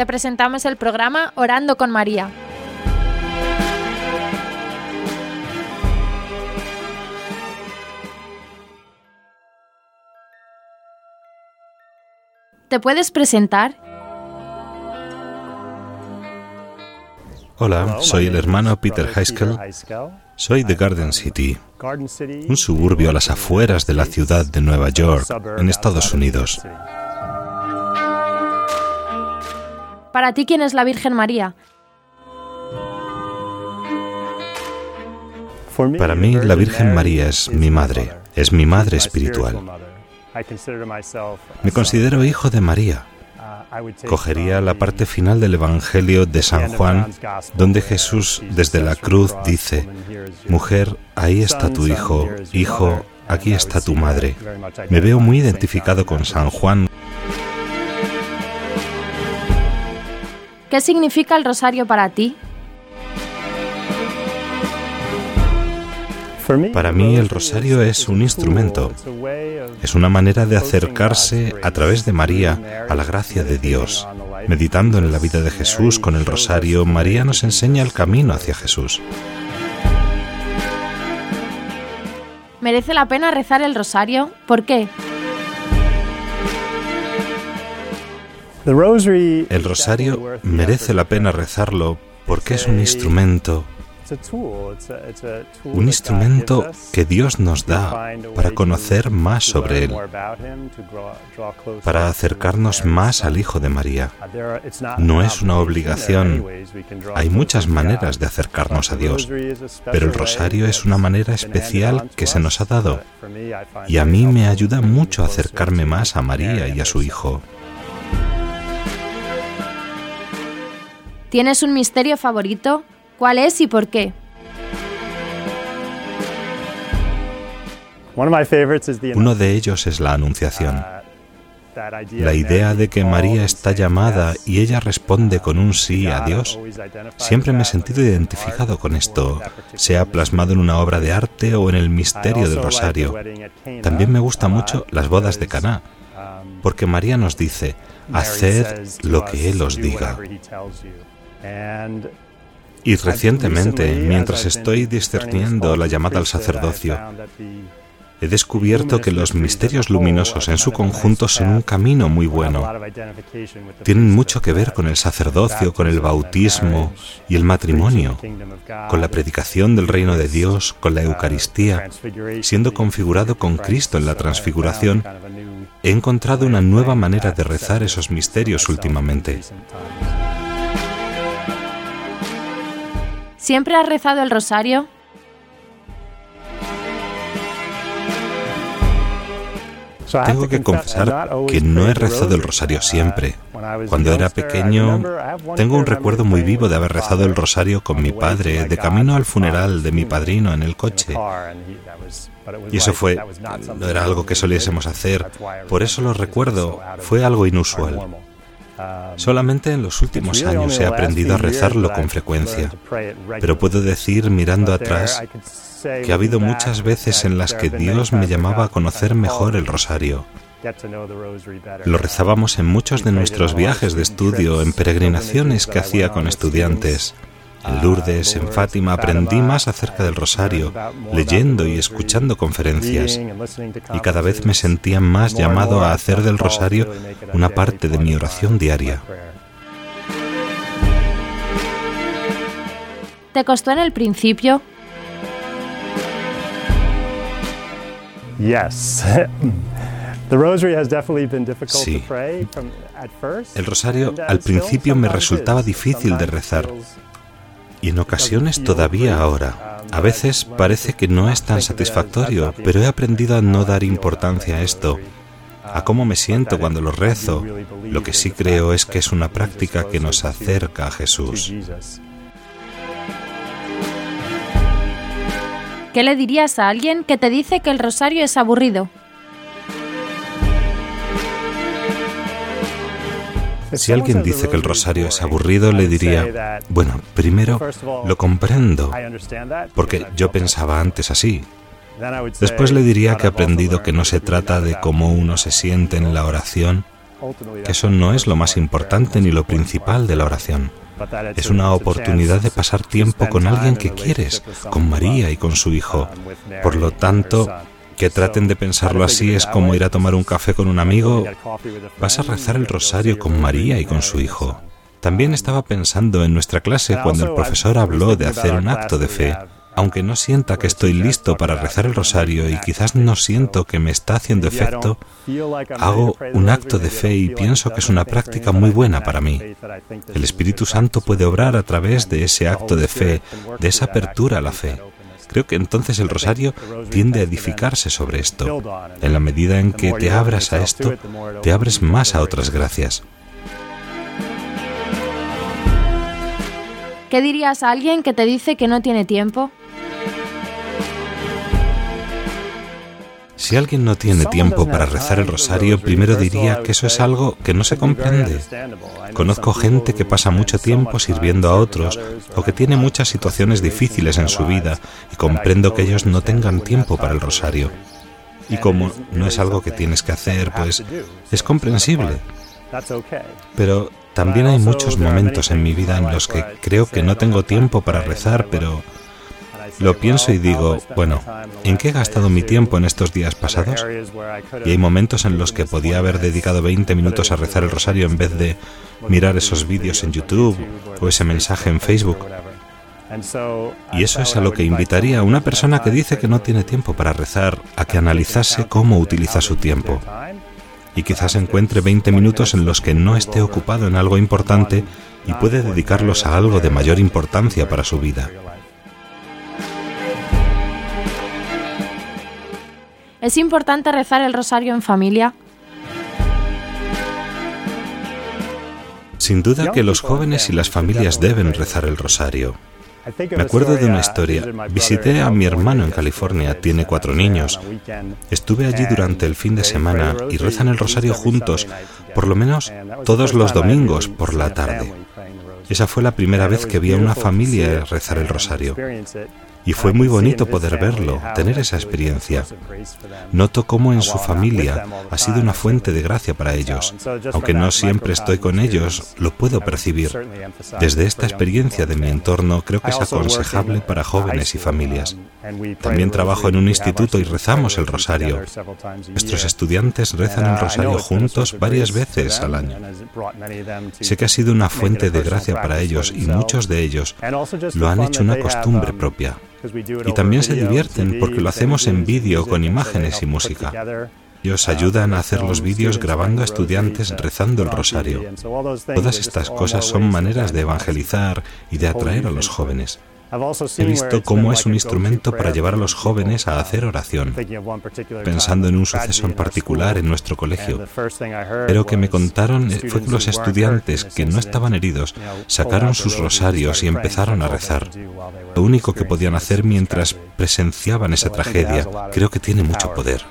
te presentamos el programa Orando con María. ¿Te puedes presentar? Hola, soy el hermano Peter Heiskell. Soy de Garden City, un suburbio a las afueras de la ciudad de Nueva York, en Estados Unidos. Para ti, ¿quién es la Virgen María? Para mí, la Virgen María es mi madre, es mi madre espiritual. Me considero hijo de María. Cogería la parte final del Evangelio de San Juan, donde Jesús desde la cruz dice, Mujer, ahí está tu hijo, hijo, aquí está tu madre. Me veo muy identificado con San Juan. ¿Qué significa el rosario para ti? Para mí el rosario es un instrumento, es una manera de acercarse a través de María a la gracia de Dios. Meditando en la vida de Jesús con el rosario, María nos enseña el camino hacia Jesús. ¿Merece la pena rezar el rosario? ¿Por qué? El rosario merece la pena rezarlo porque es un instrumento un instrumento que Dios nos da para conocer más sobre Él, para acercarnos más al Hijo de María. No es una obligación. Hay muchas maneras de acercarnos a Dios, pero el rosario es una manera especial que se nos ha dado y a mí me ayuda mucho a acercarme más a María y a su Hijo. ¿Tienes un misterio favorito? ¿Cuál es y por qué? Uno de ellos es la Anunciación. Uh, la idea de que María está llamada y ella responde con un sí a Dios. Siempre me he sentido identificado con esto, sea plasmado en una obra de arte o en el misterio del rosario. También me gustan mucho las bodas de Caná, um, porque María nos dice, haced lo que Él os diga. Y recientemente, mientras estoy discerniendo la llamada al sacerdocio, he descubierto que los misterios luminosos en su conjunto son un camino muy bueno. Tienen mucho que ver con el sacerdocio, con el bautismo y el matrimonio, con la predicación del reino de Dios, con la Eucaristía, siendo configurado con Cristo en la transfiguración. He encontrado una nueva manera de rezar esos misterios últimamente. ¿Siempre has rezado el rosario? Tengo que confesar que no he rezado el rosario siempre. Cuando era pequeño, tengo un recuerdo muy vivo de haber rezado el rosario con mi padre de camino al funeral de mi padrino en el coche. Y eso fue, no era algo que soliésemos hacer, por eso lo recuerdo, fue algo inusual. Solamente en los últimos años he aprendido a rezarlo con frecuencia, pero puedo decir mirando atrás que ha habido muchas veces en las que Dios me llamaba a conocer mejor el rosario. Lo rezábamos en muchos de nuestros viajes de estudio, en peregrinaciones que hacía con estudiantes. En Lourdes, en Fátima, aprendí más acerca del rosario, leyendo y escuchando conferencias, y cada vez me sentía más llamado a hacer del rosario una parte de mi oración diaria. ¿Te costó en el principio? Sí. El rosario al principio me resultaba difícil de rezar y en ocasiones todavía ahora. A veces parece que no es tan satisfactorio, pero he aprendido a no dar importancia a esto, a cómo me siento cuando lo rezo. Lo que sí creo es que es una práctica que nos acerca a Jesús. ¿Qué le dirías a alguien que te dice que el rosario es aburrido? Si alguien dice que el rosario es aburrido, le diría, bueno, primero lo comprendo, porque yo pensaba antes así. Después le diría que he aprendido que no se trata de cómo uno se siente en la oración, que eso no es lo más importante ni lo principal de la oración. Es una oportunidad de pasar tiempo con alguien que quieres, con María y con su hijo. Por lo tanto, que traten de pensarlo así es como ir a tomar un café con un amigo. Vas a rezar el rosario con María y con su hijo. También estaba pensando en nuestra clase cuando el profesor habló de hacer un acto de fe. Aunque no sienta que estoy listo para rezar el rosario y quizás no siento que me está haciendo efecto, hago un acto de fe y pienso que es una práctica muy buena para mí. El Espíritu Santo puede obrar a través de ese acto de fe, de esa apertura a la fe. Creo que entonces el rosario tiende a edificarse sobre esto. En la medida en que te abras a esto, te abres más a otras gracias. ¿Qué dirías a alguien que te dice que no tiene tiempo? Si alguien no tiene tiempo para rezar el rosario, primero diría que eso es algo que no se comprende. Conozco gente que pasa mucho tiempo sirviendo a otros o que tiene muchas situaciones difíciles en su vida y comprendo que ellos no tengan tiempo para el rosario. Y como no es algo que tienes que hacer, pues es comprensible. Pero también hay muchos momentos en mi vida en los que creo que no tengo tiempo para rezar, pero lo pienso y digo, bueno, ¿en qué he gastado mi tiempo en estos días pasados? Y hay momentos en los que podía haber dedicado 20 minutos a rezar el rosario en vez de mirar esos vídeos en YouTube o ese mensaje en Facebook. Y eso es a lo que invitaría a una persona que dice que no tiene tiempo para rezar a que analizase cómo utiliza su tiempo. Y quizás encuentre 20 minutos en los que no esté ocupado en algo importante y puede dedicarlos a algo de mayor importancia para su vida. ¿Es importante rezar el rosario en familia? Sin duda que los jóvenes y las familias deben rezar el rosario. Me acuerdo de una historia. Visité a mi hermano en California, tiene cuatro niños. Estuve allí durante el fin de semana y rezan el rosario juntos, por lo menos todos los domingos por la tarde. Esa fue la primera vez que vi a una familia rezar el rosario. Y fue muy bonito poder verlo, tener esa experiencia. Noto cómo en su familia ha sido una fuente de gracia para ellos. Aunque no siempre estoy con ellos, lo puedo percibir. Desde esta experiencia de mi entorno creo que es aconsejable para jóvenes y familias. También trabajo en un instituto y rezamos el rosario. Nuestros estudiantes rezan el rosario juntos varias veces al año. Sé que ha sido una fuente de gracia para ellos y muchos de ellos lo han hecho una costumbre propia. Y también se divierten porque lo hacemos en vídeo con imágenes y música. Ellos ayudan a hacer los vídeos grabando a estudiantes rezando el rosario. Todas estas cosas son maneras de evangelizar y de atraer a los jóvenes. He visto cómo es un instrumento para llevar a los jóvenes a hacer oración, pensando en un suceso en particular en nuestro colegio. Pero que me contaron fue que los estudiantes que no estaban heridos sacaron sus rosarios y empezaron a rezar. Lo único que podían hacer mientras presenciaban esa tragedia creo que tiene mucho poder.